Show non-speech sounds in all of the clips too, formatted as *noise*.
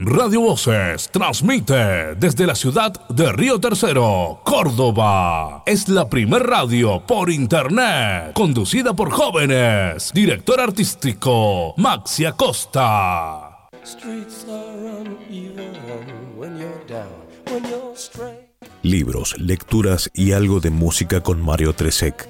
Radio Voces transmite desde la ciudad de Río Tercero, Córdoba. Es la primer radio por internet, conducida por jóvenes. Director artístico, Maxi Acosta. Libros, lecturas y algo de música con Mario Tresek.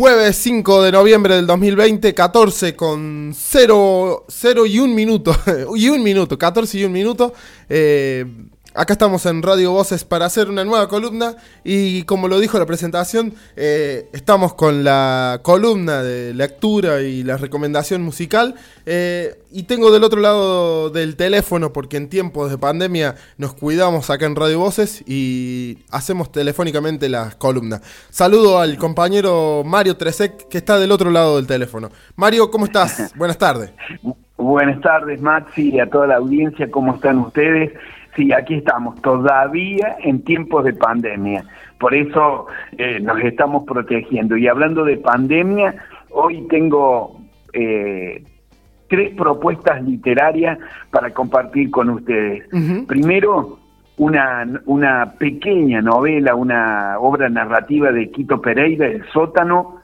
Jueves 5 de noviembre del 2020, 14 con 0, 0 y 1 minuto. y un minuto, 14 *laughs* y 1 minuto. Eh, Acá estamos en Radio Voces para hacer una nueva columna y como lo dijo la presentación, eh, estamos con la columna de lectura y la recomendación musical eh, y tengo del otro lado del teléfono porque en tiempos de pandemia nos cuidamos acá en Radio Voces y hacemos telefónicamente las columnas. Saludo al compañero Mario Tresek que está del otro lado del teléfono. Mario, ¿cómo estás? *laughs* Buenas tardes. Buenas tardes Maxi y a toda la audiencia, ¿cómo están ustedes? Sí, aquí estamos, todavía en tiempos de pandemia. Por eso eh, nos estamos protegiendo. Y hablando de pandemia, hoy tengo eh, tres propuestas literarias para compartir con ustedes. Primero, una, una pequeña novela, una obra narrativa de Quito Pereira, El sótano,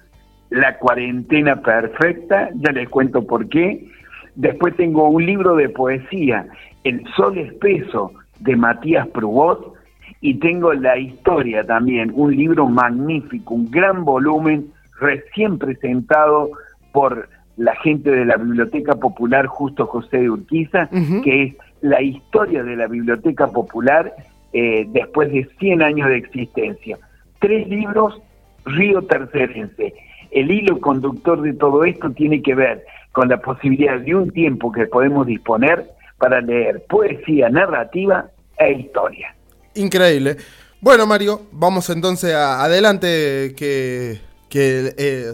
La cuarentena perfecta, ya les cuento por qué. Después tengo un libro de poesía, El sol espeso, de Matías Prubot, y tengo la historia también, un libro magnífico, un gran volumen, recién presentado por la gente de la Biblioteca Popular Justo José de Urquiza, que es la historia de la Biblioteca Popular eh, después de 100 años de existencia. Tres libros, Río Tercerense. El hilo conductor de todo esto tiene que ver con la posibilidad de un tiempo que podemos disponer para leer poesía narrativa e historia. Increíble. Bueno, Mario, vamos entonces adelante que, que eh,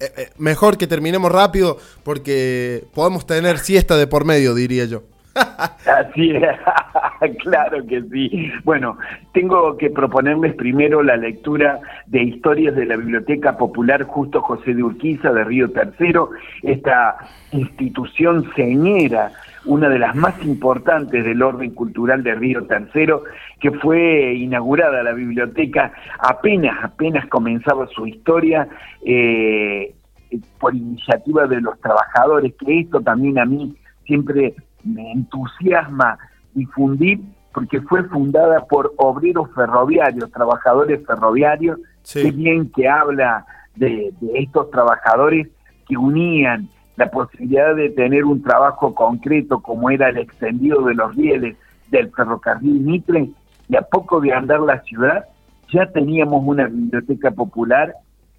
eh, eh, mejor que terminemos rápido porque podemos tener siesta de por medio, diría yo. *laughs* Así es, *laughs* *laughs* claro que sí. Bueno, tengo que proponerles primero la lectura de historias de la Biblioteca Popular Justo José de Urquiza de Río Tercero, esta institución señera, una de las más importantes del orden cultural de Río Tercero, que fue inaugurada la biblioteca apenas, apenas comenzaba su historia. Eh, por iniciativa de los trabajadores, que esto también a mí siempre me entusiasma difundir porque fue fundada por obreros ferroviarios, trabajadores ferroviarios, sí. bien que habla de, estos trabajadores que unían la posibilidad de tener un trabajo concreto como era el extendido de los rieles del ferrocarril Mitre y a poco de andar la ciudad ya teníamos una biblioteca popular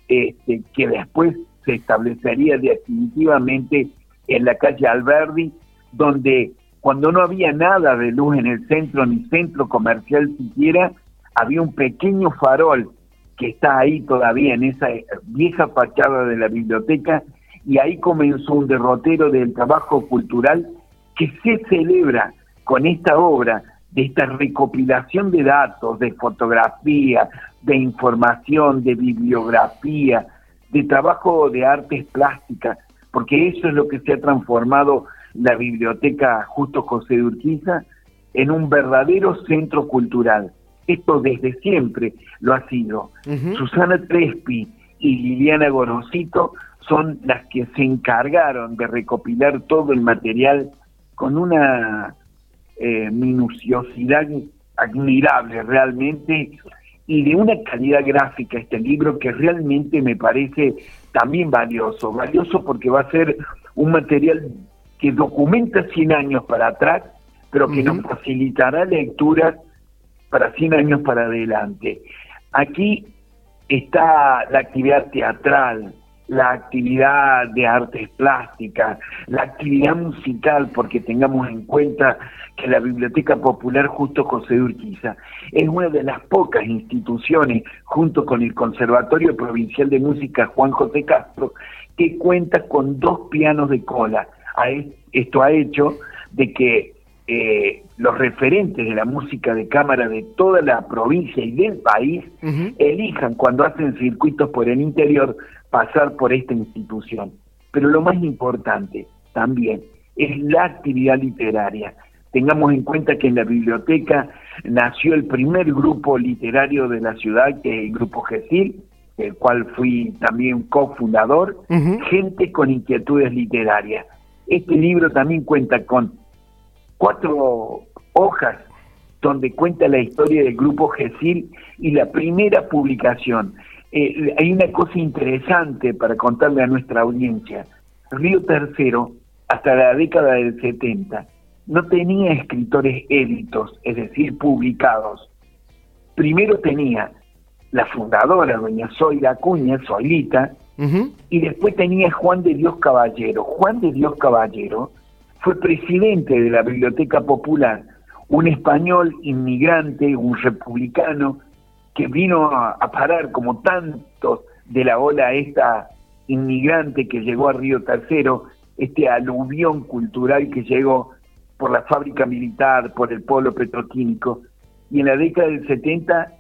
este, que después se establecería definitivamente en la calle Alberdi donde cuando no había nada de luz en el centro ni centro comercial siquiera, había un pequeño farol que está ahí todavía en esa vieja fachada de la biblioteca y ahí comenzó un derrotero del trabajo cultural que se celebra con esta obra de esta recopilación de datos, de fotografía, de información, de bibliografía, de trabajo de artes plásticas, porque eso es lo que se ha transformado la biblioteca Justo José de Urquiza en un verdadero centro cultural. Esto desde siempre lo ha sido. Susana Trespi y Liliana Gorosito son las que se encargaron de recopilar todo el material con una eh, minuciosidad admirable realmente y de una calidad gráfica este libro que realmente me parece también valioso, valioso porque va a ser un material que documenta 100 años para atrás, pero que nos facilitará lecturas para 100 años para adelante. Aquí está la actividad teatral, la actividad de artes plásticas, la actividad musical, porque tengamos en cuenta que la Biblioteca Popular Justo José Urquiza es una de las pocas instituciones, junto con el Conservatorio Provincial de Música Juan José Castro, que cuenta con dos pianos de cola, esto ha hecho de que eh, los referentes de la música de cámara de toda la provincia y del país elijan cuando hacen circuitos por el interior pasar por esta institución. Pero lo más importante también es la actividad literaria. Tengamos en cuenta que en la biblioteca nació el primer grupo literario de la ciudad, que es el Grupo GESIL, el cual fui también cofundador, Gente con Inquietudes Literarias. Este libro también cuenta con cuatro hojas donde cuenta la historia del grupo GESIL y la primera publicación. Eh, hay una cosa interesante para contarle a nuestra audiencia. Río Tercero, hasta la década del 70, no tenía escritores éditos, es decir, publicados. Primero tenía la fundadora, doña Zoila Acuña, Zoilita, y después tenía Juan de Dios Caballero. Juan de Dios Caballero fue presidente de la Biblioteca Popular, un español inmigrante, un republicano, que vino a, parar como tantos de la ola esta inmigrante que llegó a Río Tercero, este aluvión cultural que llegó por la fábrica militar, por el polo petroquímico, y en la década del 70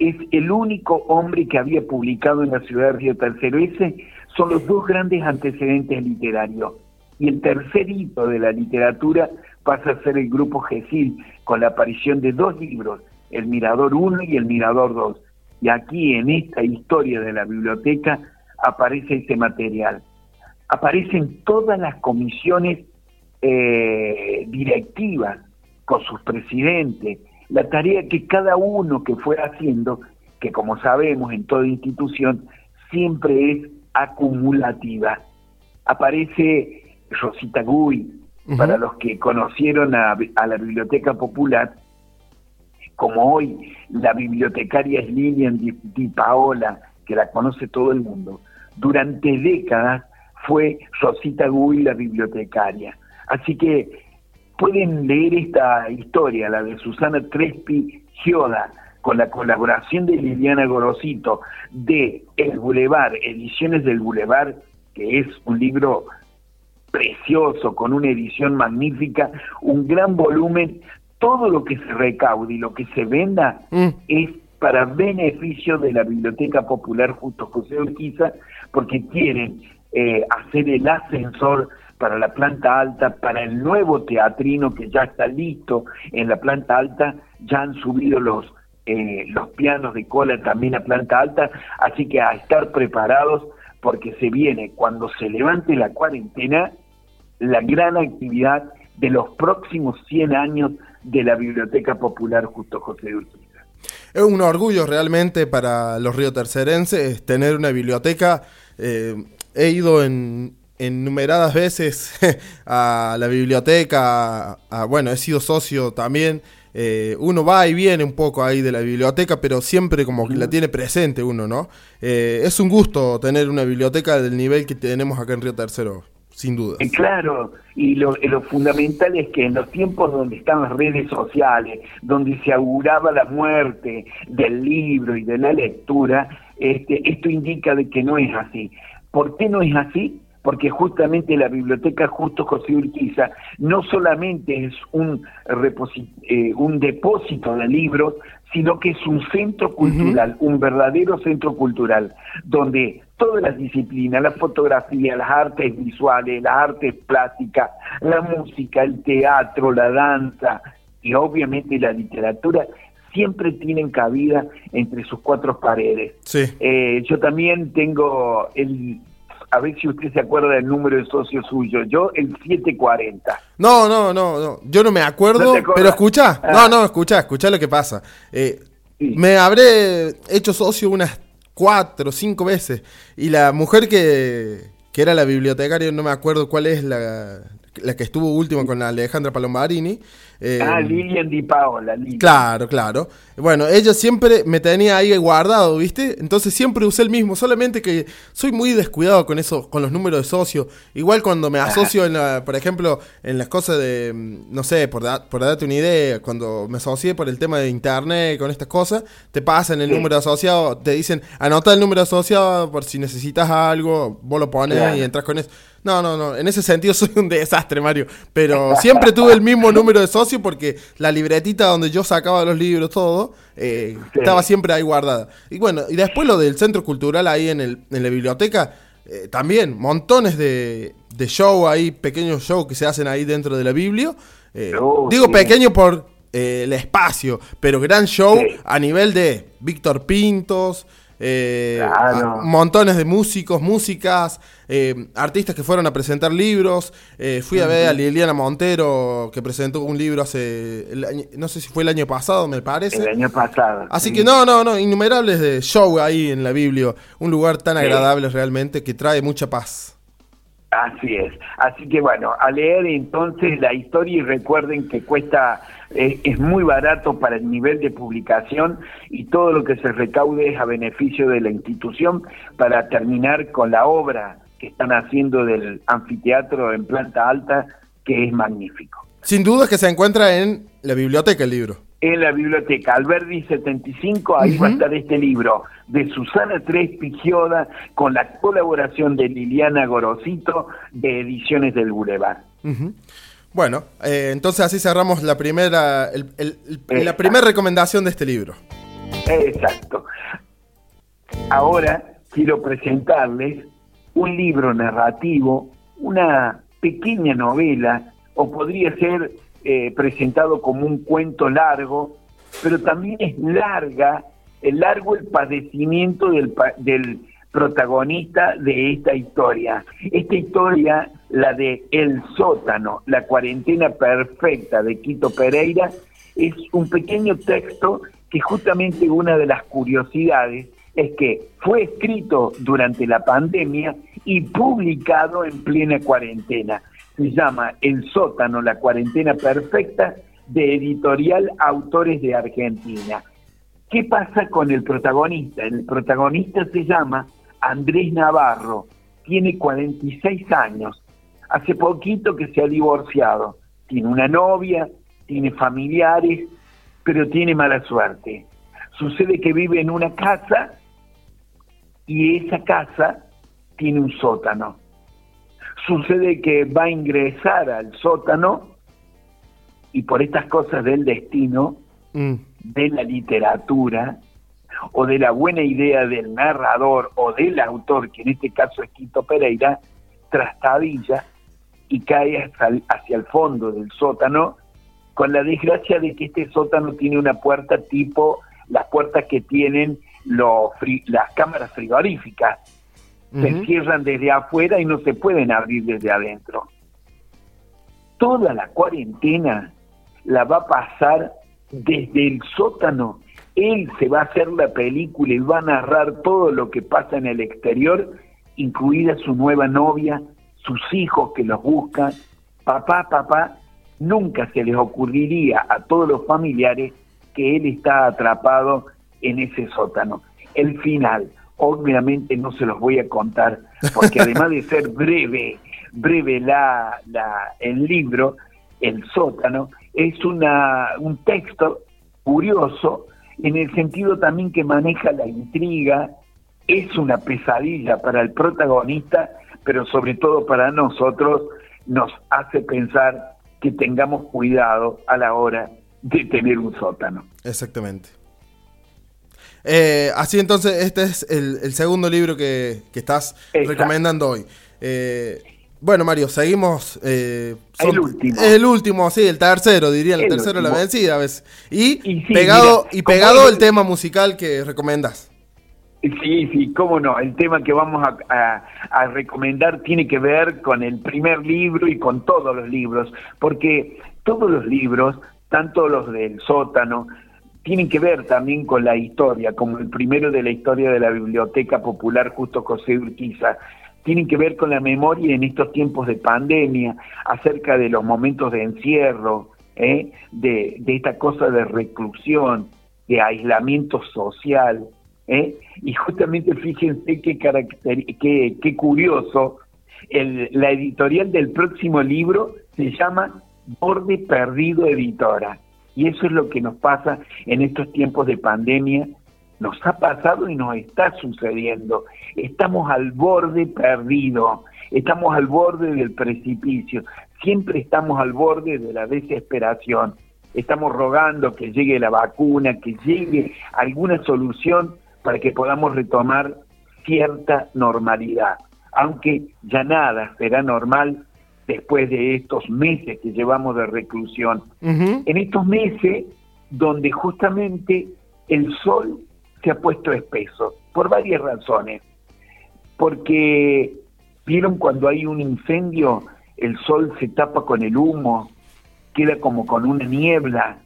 es el único hombre que había publicado en la ciudad de Río Tercero. Ese son los dos grandes antecedentes literarios. Y el tercer hito de la literatura pasa a ser el grupo GESIL, con la aparición de dos libros, El Mirador 1 y El Mirador 2. Y aquí, en esta historia de la biblioteca, aparece ese material. Aparecen todas las comisiones eh, directivas con sus presidentes, la tarea que cada uno que fue haciendo, que como sabemos en toda institución, siempre es acumulativa. Aparece Rosita Gui, para los que conocieron a, la Biblioteca Popular, como hoy la bibliotecaria es Lilian Di, Paola, que la conoce todo el mundo, durante décadas fue Rosita Gui la bibliotecaria. Así que pueden leer esta historia, la de Susana Crespi Gioda, con la colaboración de Liliana Gorosito, de El Boulevard, Ediciones del Boulevard, que es un libro precioso, con una edición magnífica, un gran volumen, todo lo que se recaude y lo que se venda mm. es para beneficio de la Biblioteca Popular Justo José Urquiza, porque quieren eh, hacer el ascensor para la planta alta, para el nuevo teatrino que ya está listo en la planta alta, ya han subido los, eh, los pianos de cola también a planta alta, así que a estar preparados porque se viene cuando se levante la cuarentena la gran actividad de los próximos 100 años de la Biblioteca Popular Justo José Urquiza. Es un orgullo realmente para los río tercerenses tener una biblioteca. Eh, he ido en, numeradas veces *laughs* a la biblioteca, bueno, he sido socio también. Eh, uno va y viene un poco ahí de la biblioteca, pero siempre como que la tiene presente uno, ¿no? Eh, es un gusto tener una biblioteca del nivel que tenemos acá en Río Tercero sin duda. Eh, claro, y lo, lo, fundamental es que en los tiempos donde están las redes sociales, donde se auguraba la muerte del libro y de la lectura, este, esto indica de que no es así. ¿Por qué no es así? Porque justamente la biblioteca Justo José Urquiza no solamente es un, eh, un depósito de libros, sino que es un centro cultural, un verdadero centro cultural, donde todas las disciplinas, la fotografía, las artes visuales, las artes plásticas, la música, el teatro, la danza y obviamente la literatura, siempre tienen cabida entre sus cuatro paredes. Eh, yo también tengo el a ver si usted se acuerda del número de socio suyo. Yo, el 740. No, no, no, no. Yo no me acuerdo, pero escucha. No, ah. no, escucha, escucha lo que pasa. Eh, me habré hecho socio unas cuatro, cinco veces. Y la mujer que, que era la bibliotecaria, no me acuerdo cuál es la, la que estuvo última con Alejandra Palombarini. Eh, ah, Lilian Di Paola. Claro, claro. Bueno, ella siempre me tenía ahí guardado, ¿viste? Entonces siempre usé el mismo, solamente que soy muy descuidado con eso, con los números de socio. Igual cuando me asocio, en la, por ejemplo, en las cosas de, mm, no sé, por, por darte una idea, cuando me asocié por el tema de internet, con estas cosas, te pasan el número asociado, te dicen, anota el número asociado por si necesitas algo, vos lo pones y entras con eso. No, no, no. En ese sentido *laughs* soy un desastre, Mario. Pero siempre tuve el mismo número de socios porque la libretita donde yo sacaba los libros, todo, eh, estaba siempre ahí guardada. Y bueno, y después lo del centro cultural ahí en, el, en la biblioteca, eh, también montones de, de show ahí, pequeños shows que se hacen ahí dentro de la Biblia. Eh, oh, digo pequeño por el espacio, pero gran show a nivel de Víctor Pintos, eh, montones de músicos, músicas, eh, artistas que fueron a presentar libros. Eh, fui a ver a Liliana Montero, que presentó un libro hace, no sé si fue el año pasado, me parece. El año pasado. Así que no, no, no, innumerables de show ahí en la Biblia. Un lugar tan agradable realmente que trae mucha paz. Así es. Así que bueno, a leer entonces la historia y recuerden que cuesta, eh, es muy barato para el nivel de publicación y todo lo que se recaude es a beneficio de la institución para terminar con la obra que están haciendo del anfiteatro en planta alta, que es magnífico. Sin duda que se encuentra en la biblioteca el libro en la biblioteca Alberdi 75, ahí va a estar este libro de Susana Tres Pigioda con la colaboración de Liliana Gorosito de Ediciones del Boulevard. Bueno, eh, entonces así cerramos la primera, la primera recomendación de este libro. Exacto. Ahora quiero presentarles un libro narrativo, una pequeña novela, o podría ser eh, presentado como un cuento largo, pero también es larga, el largo el padecimiento del, del protagonista de esta historia. Esta historia, la de El sótano, la cuarentena perfecta de Quito Pereira, es un pequeño texto que justamente una de las curiosidades es que fue escrito durante la pandemia y publicado en plena cuarentena se llama El sótano, la cuarentena perfecta de editorial Autores de Argentina. ¿Qué pasa con el protagonista? El protagonista se llama Andrés Navarro, tiene 46 años, hace poquito que se ha divorciado, tiene una novia, tiene familiares, pero tiene mala suerte. Sucede que vive en una casa y esa casa tiene un sótano sucede que va a ingresar al sótano y por estas cosas del destino, mm. de la literatura, o de la buena idea del narrador o del autor, que en este caso es Quito Pereira, trastabilla y cae hacia el fondo del sótano, con la desgracia de que este sótano tiene una puerta tipo las puertas que tienen los las cámaras frigoríficas, se cierran desde afuera y no se pueden abrir desde adentro. Toda la cuarentena la va a pasar desde el sótano. Él se va a hacer la película y va a narrar todo lo que pasa en el exterior, incluida su nueva novia, sus hijos que los buscan. Papá, papá, nunca se les ocurriría a todos los familiares que él está atrapado en ese sótano. El final, obviamente no se los voy a contar, porque *laughs* además de ser breve, breve la, la, el libro, el sótano, es una, un texto curioso en el sentido también que maneja la intriga, es una pesadilla para el protagonista, pero sobre todo para nosotros nos hace pensar que tengamos cuidado a la hora de tener un sótano. Exactamente. Eh, así entonces, este es el, segundo libro que, estás recomendando hoy. Eh, bueno, Mario, seguimos. Eh, el último. El último, sí, el tercero, diría, el, tercero la vencida a veces. Y, pegado, y pegado el, tema musical que recomendas. Sí, sí, cómo no. El tema que vamos a, recomendar tiene que ver con el primer libro y con todos los libros, porque todos los libros, tanto los del sótano, tienen que ver también con la historia, como el primero de la historia de la Biblioteca Popular Justo José Urquiza, tienen que ver con la memoria en estos tiempos de pandemia, acerca de los momentos de encierro, ¿eh? de, esta cosa de reclusión, de aislamiento social. ¿Eh? Y justamente fíjense qué, qué, qué curioso, el, la editorial del próximo libro se llama Borde Perdido Editora. Y eso es lo que nos pasa en estos tiempos de pandemia. Nos ha pasado y nos está sucediendo. Estamos al borde perdido, estamos al borde del precipicio. siempre estamos al borde de la desesperación. Estamos rogando que llegue la vacuna, que llegue alguna solución para que podamos retomar cierta normalidad. Aunque ya nada será normal después de estos meses que llevamos de reclusión. En estos meses donde justamente el sol se ha puesto espeso, por varias razones. Porque, ¿vieron cuando hay un incendio? El sol se tapa con el humo, queda como con una niebla.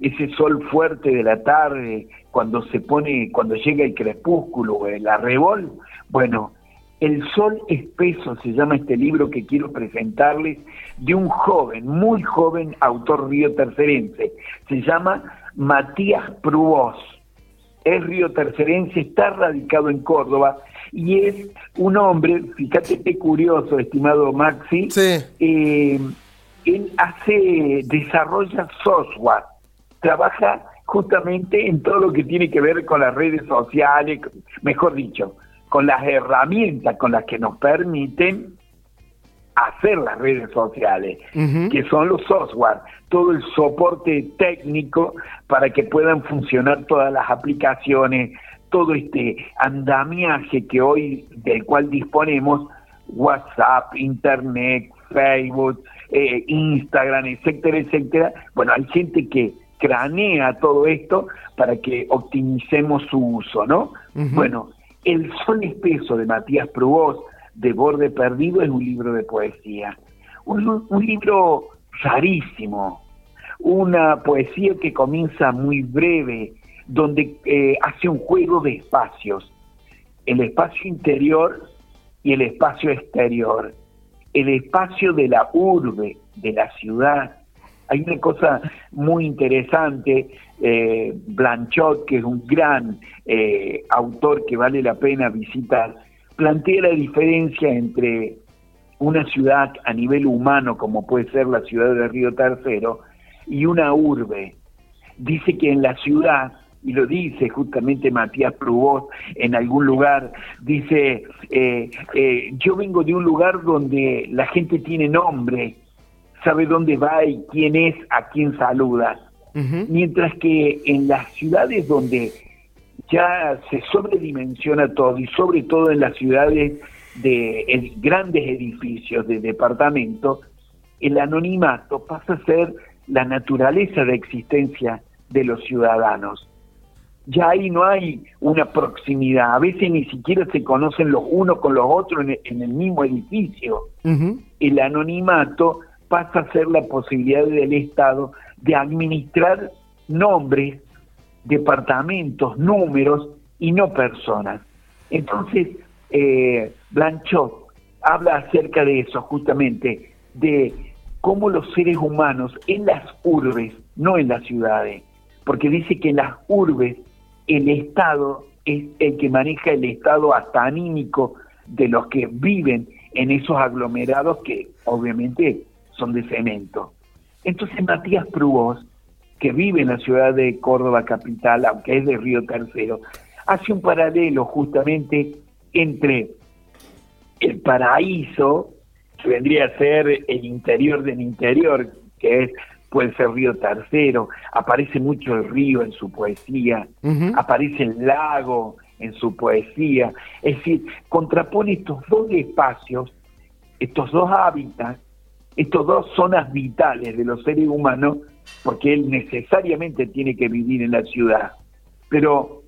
Ese sol fuerte de la tarde, cuando se pone, cuando llega el crepúsculo, el arrebol, bueno, el sol espeso se llama este libro que quiero presentarles de un joven, muy joven autor río tercerense. Se llama Matías Prubós. Es río tercerense, está radicado en Córdoba y es un hombre, fíjate qué curioso, estimado Maxi, eh, él hace, desarrolla software, trabaja justamente en todo lo que tiene que ver con las redes sociales, mejor dicho, con las herramientas con las que nos permiten hacer las redes sociales, que son los software, todo el soporte técnico para que puedan funcionar todas las aplicaciones, todo este andamiaje que hoy del cual disponemos, WhatsApp, Internet, Facebook, eh, Instagram, etcétera, etcétera. Bueno, hay gente que cranea todo esto para que optimicemos su uso, ¿no? Bueno, El Sol Espeso de Matías Prubós, de Borde Perdido, es un libro de poesía. Un, libro rarísimo, una poesía que comienza muy breve, donde eh, hace un juego de espacios, el espacio interior y el espacio exterior, el espacio de la urbe, de la ciudad. Hay una cosa muy interesante, eh, Blanchot, que es un gran eh, autor que vale la pena visitar, plantea la diferencia entre una ciudad a nivel humano, como puede ser la ciudad de Río Tercero, y una urbe. Dice que en la ciudad y lo dice justamente Matías Prubot en algún lugar, dice, eh, yo vengo de un lugar donde la gente tiene nombre, sabe dónde va y quién es, a quién saluda. Mientras que en las ciudades donde ya se sobredimensiona todo y sobre todo en las ciudades de grandes edificios de departamento, el anonimato pasa a ser la naturaleza de existencia de los ciudadanos ya ahí no hay una proximidad, a veces ni siquiera se conocen los unos con los otros en, el mismo edificio. El anonimato pasa a ser la posibilidad del Estado de administrar nombres, departamentos, números y no personas. Entonces, eh, Blanchot habla acerca de eso justamente, de cómo los seres humanos en las urbes, no en las ciudades, porque dice que en las urbes el Estado es el que maneja el estado hasta anímico de los que viven en esos aglomerados que obviamente son de cemento. Entonces Matías Prubos, que vive en la ciudad de Córdoba capital, aunque es de Río Tercero, hace un paralelo justamente entre el paraíso, que vendría a ser el interior del interior, que es puede ser Río Tercero, aparece mucho el río en su poesía, aparece el lago en su poesía, es decir, contrapone estos dos espacios, estos dos hábitats, estas dos zonas vitales de los seres humanos, porque él necesariamente tiene que vivir en la ciudad, pero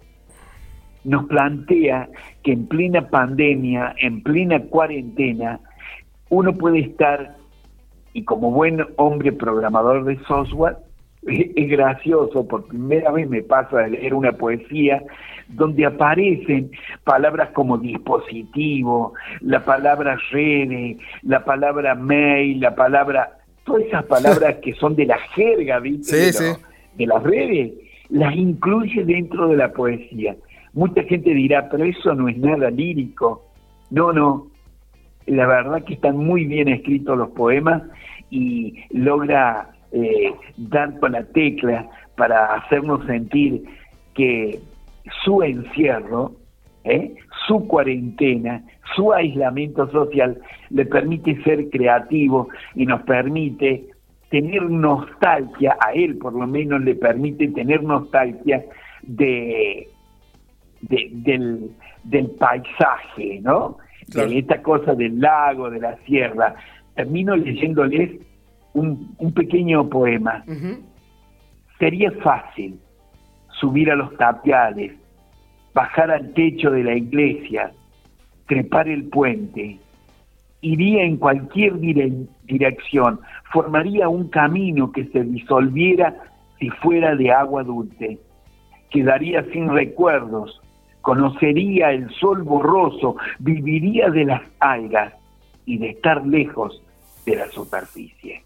nos plantea que en plena pandemia, en plena cuarentena, uno puede estar y como buen hombre programador de software, es gracioso, por primera vez me pasa de leer una poesía donde aparecen palabras como dispositivo, la palabra redes, la palabra mail, la palabra, todas esas palabras que son de la jerga, ¿viste? de, de las redes, las incluye dentro de la poesía. Mucha gente dirá, pero eso no es nada lírico. No, no, la verdad que están muy bien escritos los poemas y logra eh, dar con la tecla para hacernos sentir que su encierro ¿eh? su cuarentena, su aislamiento social, le permite ser creativo y nos permite tener nostalgia, a él por lo menos le permite tener nostalgia de, del, del paisaje, ¿no? De esta cosa del lago, de la sierra. Termino leyéndoles un, un pequeño poema. Sería fácil subir a los tapiales, bajar al techo de la iglesia, trepar el puente. Iría en cualquier dirección, formaría un camino que se disolviera si fuera de agua dulce. Quedaría sin recuerdos, conocería el sol borroso, viviría de las algas y de estar lejos de la superficie.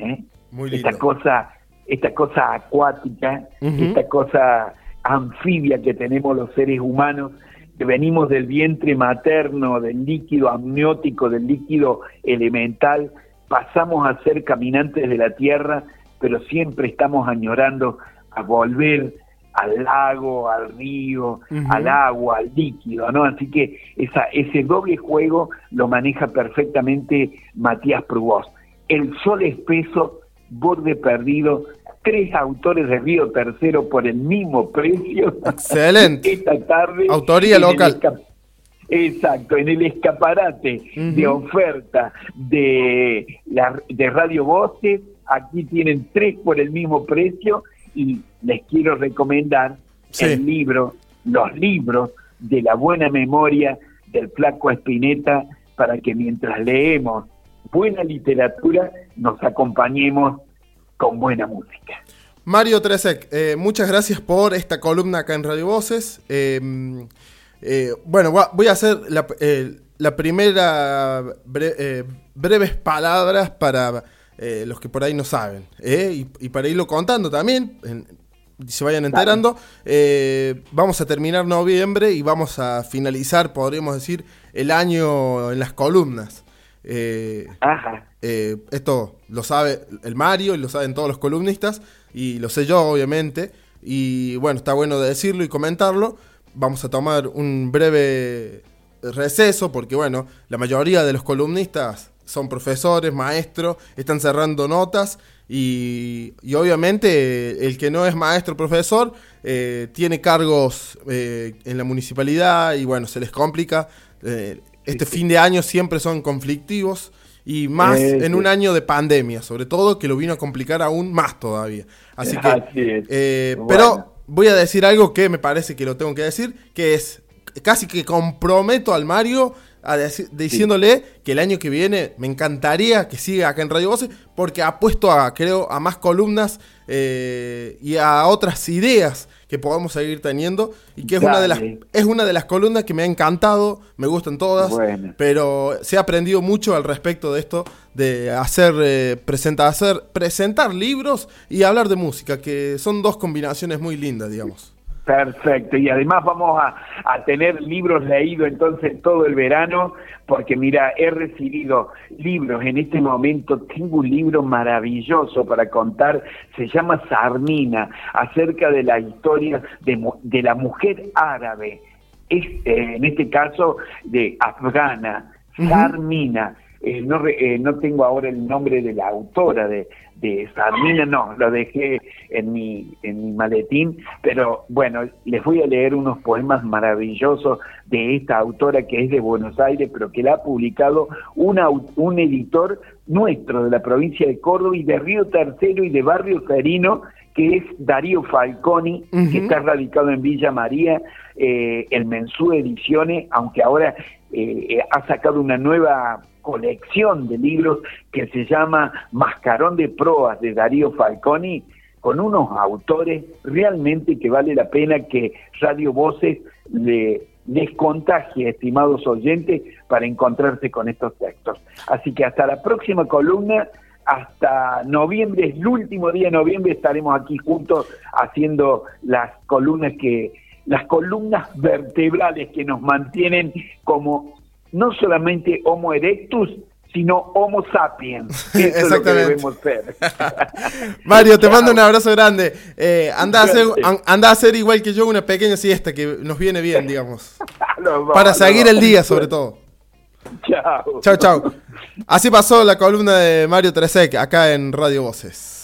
¿Eh? Esta cosa, esta cosa acuática, esta cosa anfibia que tenemos los seres humanos, que venimos del vientre materno, del líquido amniótico, del líquido elemental, pasamos a ser caminantes de la tierra, pero siempre estamos añorando a volver al lago, al río, al agua, al líquido, ¿no? Así que esa, ese doble juego lo maneja perfectamente Matías Prubós. El sol espeso, borde perdido, tres autores de Río Tercero por el mismo precio. Excelente. *laughs* Esta tarde. Autoría local. Exacto, en el escaparate de oferta de, la, de Radio Voces, aquí tienen tres por el mismo precio y les quiero recomendar el libro, los libros de la buena memoria del flaco Espineta para que mientras leemos buena literatura nos acompañemos con buena música. Mario Tresek, eh, muchas gracias por esta columna acá en Radio Voces. Em, eh, bueno, voy a hacer la, eh, primera breves palabras para los que por ahí no saben. Y, para irlo contando también, se vayan enterando. vamos a terminar noviembre y vamos a finalizar, podríamos decir, el año en las columnas. Ajá. Eh, esto lo sabe el Mario y lo saben todos los columnistas y lo sé yo obviamente y bueno, está bueno de decirlo y comentarlo. Vamos a tomar un breve receso porque bueno, la mayoría de los columnistas son profesores, maestros, están cerrando notas y, obviamente el que no es maestro, profesor, eh, tiene cargos eh, en la municipalidad y bueno, se les complica. Este fin de año siempre son conflictivos y más en un año de pandemia, sobre todo, que lo vino a complicar aún más todavía. Así que, eh, pero voy a decir algo que me parece que lo tengo que decir, que es casi que comprometo al Mario a diciéndole que el año que viene me encantaría que siga acá en Radio Voces porque ha puesto a, creo, a más columnas eh, y a otras ideas que podamos seguir teniendo y que es una de las es una de las columnas que me ha encantado, me gustan todas, pero se ha aprendido mucho al respecto de esto de hacer eh, presentar hacer presentar libros y hablar de música, que son dos combinaciones muy lindas, digamos. Perfecto, y además vamos a, tener libros leídos entonces todo el verano, porque mira, he recibido libros. En este momento, tengo un libro maravilloso para contar, se llama Sarmina, acerca de la historia de, la mujer árabe, es, eh, en este caso de afgana, Sarmina. Eh, no, eh, no tengo ahora el nombre de la autora de, de Sarmina, no, lo dejé en mi, en mi maletín, pero bueno, les voy a leer unos poemas maravillosos de esta autora que es de Buenos Aires, pero que la ha publicado una, un editor nuestro de la provincia de Córdoba y de Río Tercero y de Barrio Serino, que es Darío Falconi, que está radicado en Villa María, eh, el Mensú Ediciones, aunque ahora ha sacado una nueva colección de libros que se llama Mascarón de Proas de Darío Falconi, con unos autores realmente que vale la pena que Radio Voces le, les contagie, estimados oyentes, para encontrarse con estos textos. Así que hasta la próxima columna, hasta noviembre, es el último día de noviembre, estaremos aquí juntos haciendo las columnas que las columnas vertebrales que nos mantienen como no solamente Homo erectus, sino Homo sapiens. *laughs* Eso es lo que debemos ser. *laughs* Mario, te mando un abrazo grande. Eh, anda, a hacer, anda a hacer igual que yo una pequeña siesta que nos viene bien, *laughs* digamos. Para seguir el día, sobre todo. Chao. Chao, chao. Así pasó la columna de Mario Tresek acá en Radio Voces.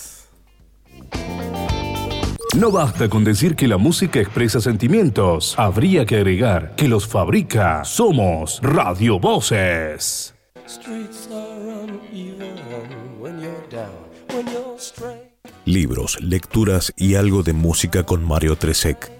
No basta con decir que la música expresa sentimientos. Habría que agregar que los fabrica. Somos Radio Voces. Libros, lecturas y algo de música con Mario Tresek.